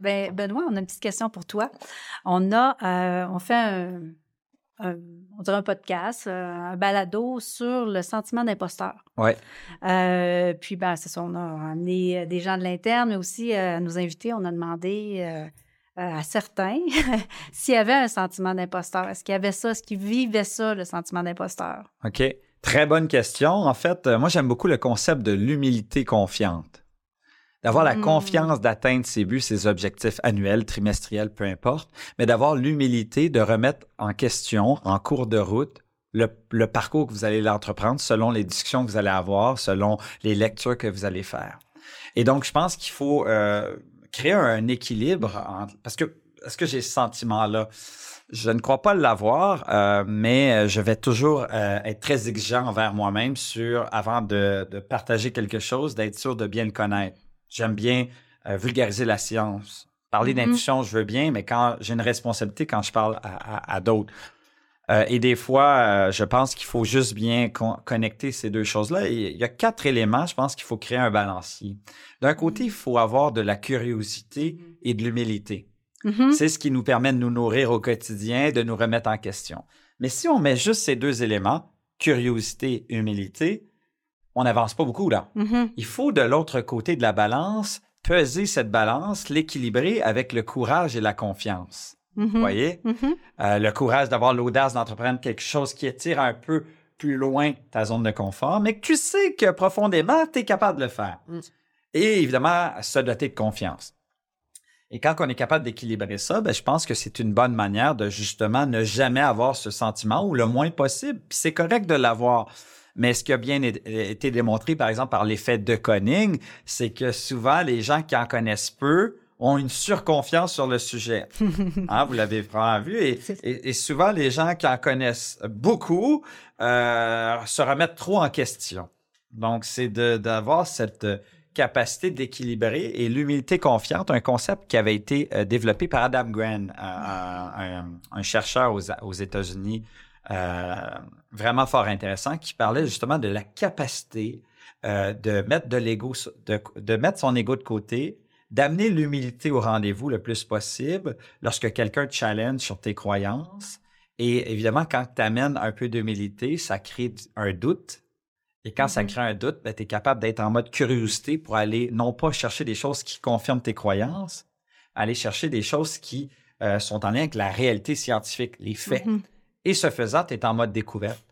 Ben, Benoît, on a une petite question pour toi. On a, euh, on fait un, on dirait un podcast, euh, un balado sur le sentiment d'imposteur. Oui. Euh, puis, ben, c'est ça, on a amené des gens de l'interne, mais aussi à nos invités, on a demandé à certains s'il y avait un sentiment d'imposteur. Est-ce qu'il y avait ça? Est-ce qu'ils vivaient ça, le sentiment d'imposteur? OK. Très bonne question. En fait, moi, j'aime beaucoup le concept de l'humilité confiante d'avoir la hmm. confiance d'atteindre ses buts, ses objectifs annuels, trimestriels, peu importe, mais d'avoir l'humilité de remettre en question, en cours de route, le, parcours que vous allez entreprendre selon les discussions que vous allez avoir, selon les lectures que vous allez faire. Et donc, je pense qu'il faut euh, créer un, équilibre parce que est-ce que j'ai ce sentiment-là? Je ne crois pas l'avoir, euh, mais je vais toujours euh, être très exigeant envers moi-même sur, avant de, de partager quelque chose, d'être sûr de bien le connaître. J'aime bien euh, vulgariser la science. Parler mm-hmm. d'intuition, je veux bien, mais quand j'ai une responsabilité quand je parle à, d'autres. Euh, et des fois, euh, je pense qu'il faut juste bien connecter ces deux choses-là. Il y a quatre éléments, je pense qu'il faut créer un balancier. D'un côté, il faut avoir de la curiosité et de l'humilité. Mm-hmm. C'est ce qui nous permet de nous nourrir au quotidien, de nous remettre en question. Mais si on met juste ces deux éléments, curiosité, humilité, on n'avance pas beaucoup là. Mm-hmm. Il faut de l'autre côté de la balance peser cette balance, l'équilibrer avec le courage et la confiance. Vous mm-hmm. voyez? Mm-hmm. Euh, le courage d'avoir l'audace d'entreprendre quelque chose qui étire un peu plus loin ta zone de confort, mais que tu sais que profondément, tu es capable de le faire. Mm. Et évidemment, se doter de confiance. Et quand on est capable d'équilibrer ça, ben, je pense que c'est une bonne manière de justement ne jamais avoir ce sentiment ou le moins possible. Puis c'est correct de l'avoir. Mais ce qui a bien été démontré, par exemple, par l'effet de Conning, c'est que souvent, les gens qui en connaissent peu ont une surconfiance sur le sujet. Hein, vous l'avez vraiment vu. Et, souvent, les gens qui en connaissent beaucoup euh, se remettent trop en question. Donc, c'est d'avoir cette capacité d'équilibrer et l'humilité confiante, un concept qui avait été euh, développé par Adam Grant, un, chercheur aux, aux États-Unis euh, vraiment fort intéressant qui parlait justement de la capacité euh, de mettre de l'ego, de, mettre son ego de côté, d'amener l'humilité au rendez-vous le plus possible lorsque quelqu'un te challenge sur tes croyances. Et évidemment, quand tu amènes un peu d'humilité, ça crée un doute. Et quand ça mm-hmm. crée un doute, ben, tu es capable d'être en mode curiosité pour aller non pas chercher des choses qui confirment tes croyances, aller chercher des choses qui euh, sont en lien avec la réalité scientifique, les faits. Mm-hmm. Et ce faisant, tu es en mode découverte.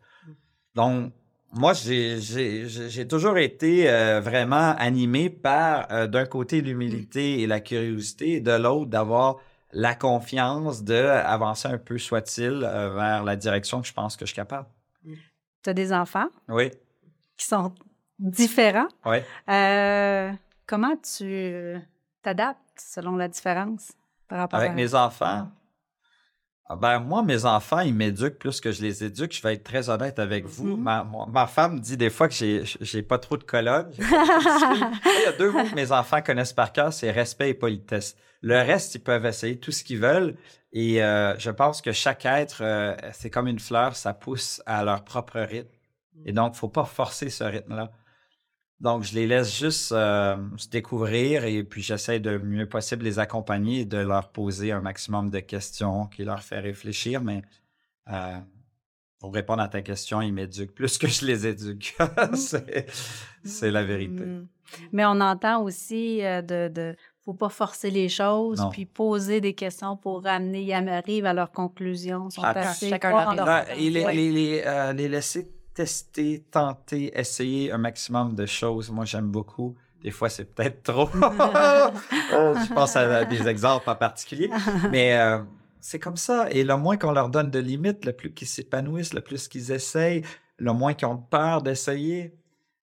Donc, moi, j'ai toujours été euh, vraiment animé par, euh, d'un côté, l'humilité et la curiosité, et de l'autre, d'avoir la confiance d'avancer un peu, soit-il, euh, vers la direction que je pense que je suis capable. Tu as des enfants? Oui. Qui sont différents? Oui. comment tu t'adaptes selon la différence par rapport Avec mes enfants? Ah ben, moi, mes enfants, ils m'éduquent plus que je les éduque. Je vais être très honnête avec vous. Mm-hmm. ma, femme dit des fois que j'ai, j'ai pas trop de colonnes. Il y a deux mots que mes enfants connaissent par cœur, c'est respect et politesse. Le reste, ils peuvent essayer tout ce qu'ils veulent. Et euh, je pense que chaque être, euh, c'est comme une fleur, ça pousse à leur propre rythme. Et donc, faut pas forcer ce rythme-là. Donc, je les laisse juste euh, se découvrir et puis j'essaie de mieux possible les accompagner et de leur poser un maximum de questions qui leur fait réfléchir. Mais euh, pour répondre à ta question, ils m'éduquent plus que je les éduque. c'est la vérité. Mm. Mais on entend aussi euh, de, de faut pas forcer les choses, puis poser des questions pour amener, ils arrivent à leur conclusion. Sont assez chacun les, les, les laisser tester, tenter, essayer un maximum de choses. Moi, j'aime beaucoup. Des fois, c'est peut-être trop. Oh, je pense à des exemples en particulier. Mais euh, c'est comme ça. Et le moins qu'on leur donne de limites, le plus qu'ils s'épanouissent, le plus qu'ils essayent, le moins qu'ils ont peur d'essayer.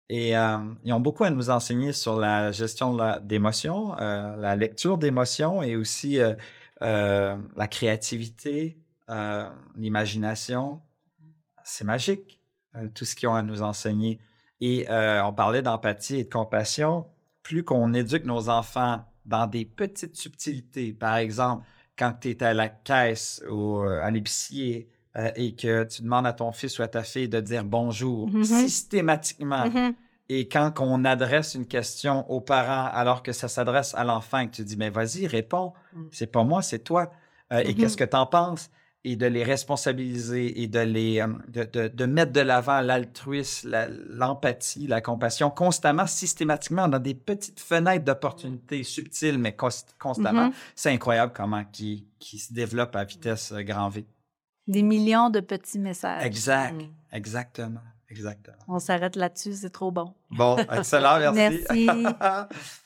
Et euh, ils ont beaucoup à nous enseigner sur la gestion d'émotions, euh, la lecture d'émotions et aussi la créativité, l'imagination. C'est magique. Euh, tout ce qu'ils ont à nous enseigner. Et euh, on parlait d'empathie et de compassion. Plus qu'on éduque nos enfants dans des petites subtilités, par exemple, quand tu es à la caisse ou euh, à l'épicier et que tu demandes à ton fils ou à ta fille de dire bonjour mm-hmm. systématiquement mm-hmm. Et quand on adresse une question aux parents alors que ça s'adresse à l'enfant et que tu dis, mais vas-y, réponds. Mm. C'est pas moi, c'est toi. Euh, Et Mhm. qu'est-ce que tu en penses? Et de les responsabiliser et de les euh, de, de- de mettre de l'avant l'altruisme, la- l'empathie, la compassion constamment, systématiquement dans des petites fenêtres d'opportunités subtiles, mais cons- constamment. Mhm. C'est incroyable comment qui, qui se développe à vitesse euh, grand V. Des millions de petits messages. Exact. Mm. Exactement. Exactement. On s'arrête là-dessus, c'est trop bon. Bon, excellent, merci. Merci.